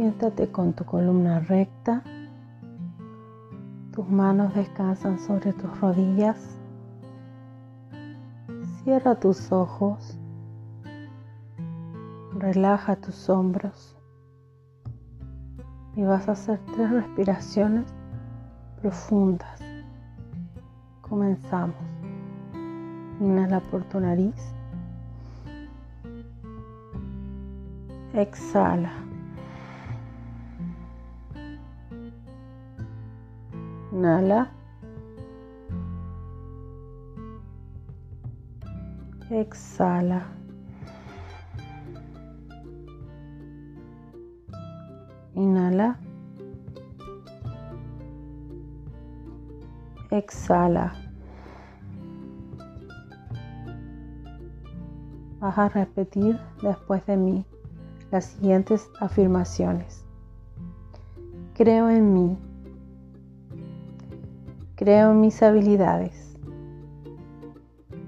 Siéntate con tu columna recta. Tus manos descansan sobre tus rodillas. Cierra tus ojos. Relaja tus hombros. Y vas a hacer tres respiraciones profundas. Comenzamos. Inhala por tu nariz. Exhala. Inhala. Exhala. Inhala. Exhala. Vas a repetir después de mí las siguientes afirmaciones. Creo en mí. Creo en mis habilidades.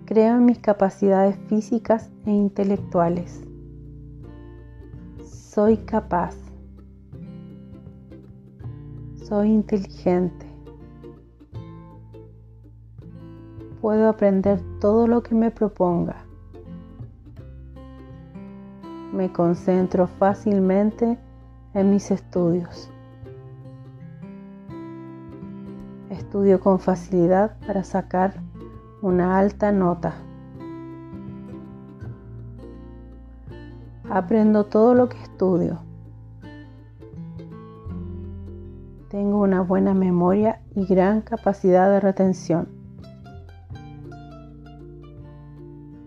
Creo en mis capacidades físicas e intelectuales. Soy capaz. Soy inteligente. Puedo aprender todo lo que me proponga. Me concentro fácilmente en mis estudios. Estudio con facilidad para sacar una alta nota. Aprendo todo lo que estudio. Tengo una buena memoria y gran capacidad de retención.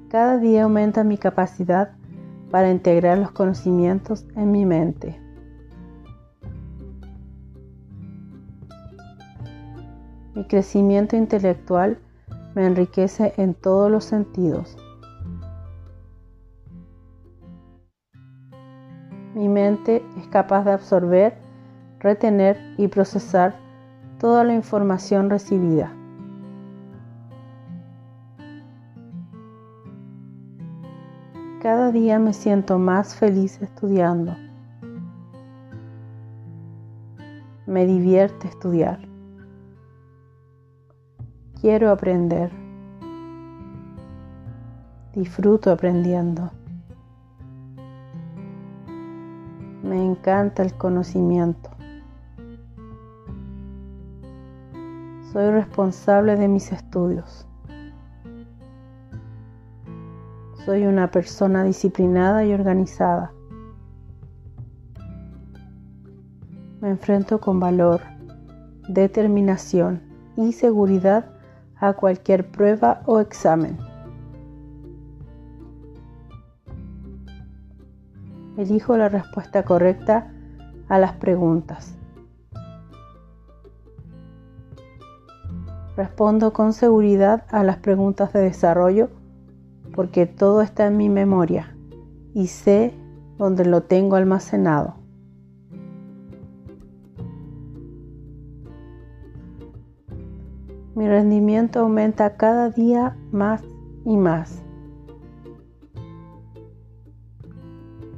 Cada día aumenta mi capacidad para integrar los conocimientos en mi mente. Mi crecimiento intelectual me enriquece en todos los sentidos. Mi mente es capaz de absorber, retener y procesar toda la información recibida. Cada día me siento más feliz estudiando. Me divierte estudiar. Quiero aprender. Disfruto aprendiendo. Me encanta el conocimiento. Soy responsable de mis estudios. Soy una persona disciplinada y organizada. Me enfrento con valor, determinación y seguridad a cualquier prueba o examen. Elijo la respuesta correcta a las preguntas. Respondo con seguridad a las preguntas de desarrollo porque todo está en mi memoria y sé dónde lo tengo almacenado. Mi rendimiento aumenta cada día más y más.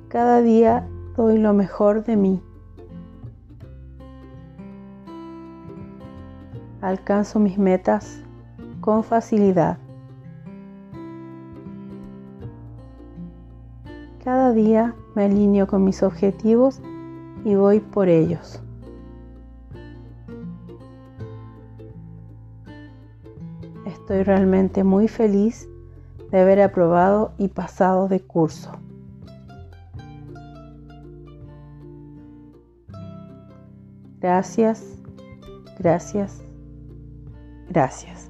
Cada día doy lo mejor de mí. Alcanzo mis metas con facilidad. Cada día me alineo con mis objetivos y voy por ellos. Estoy realmente muy feliz de haber aprobado y pasado de curso. Gracias, gracias, gracias.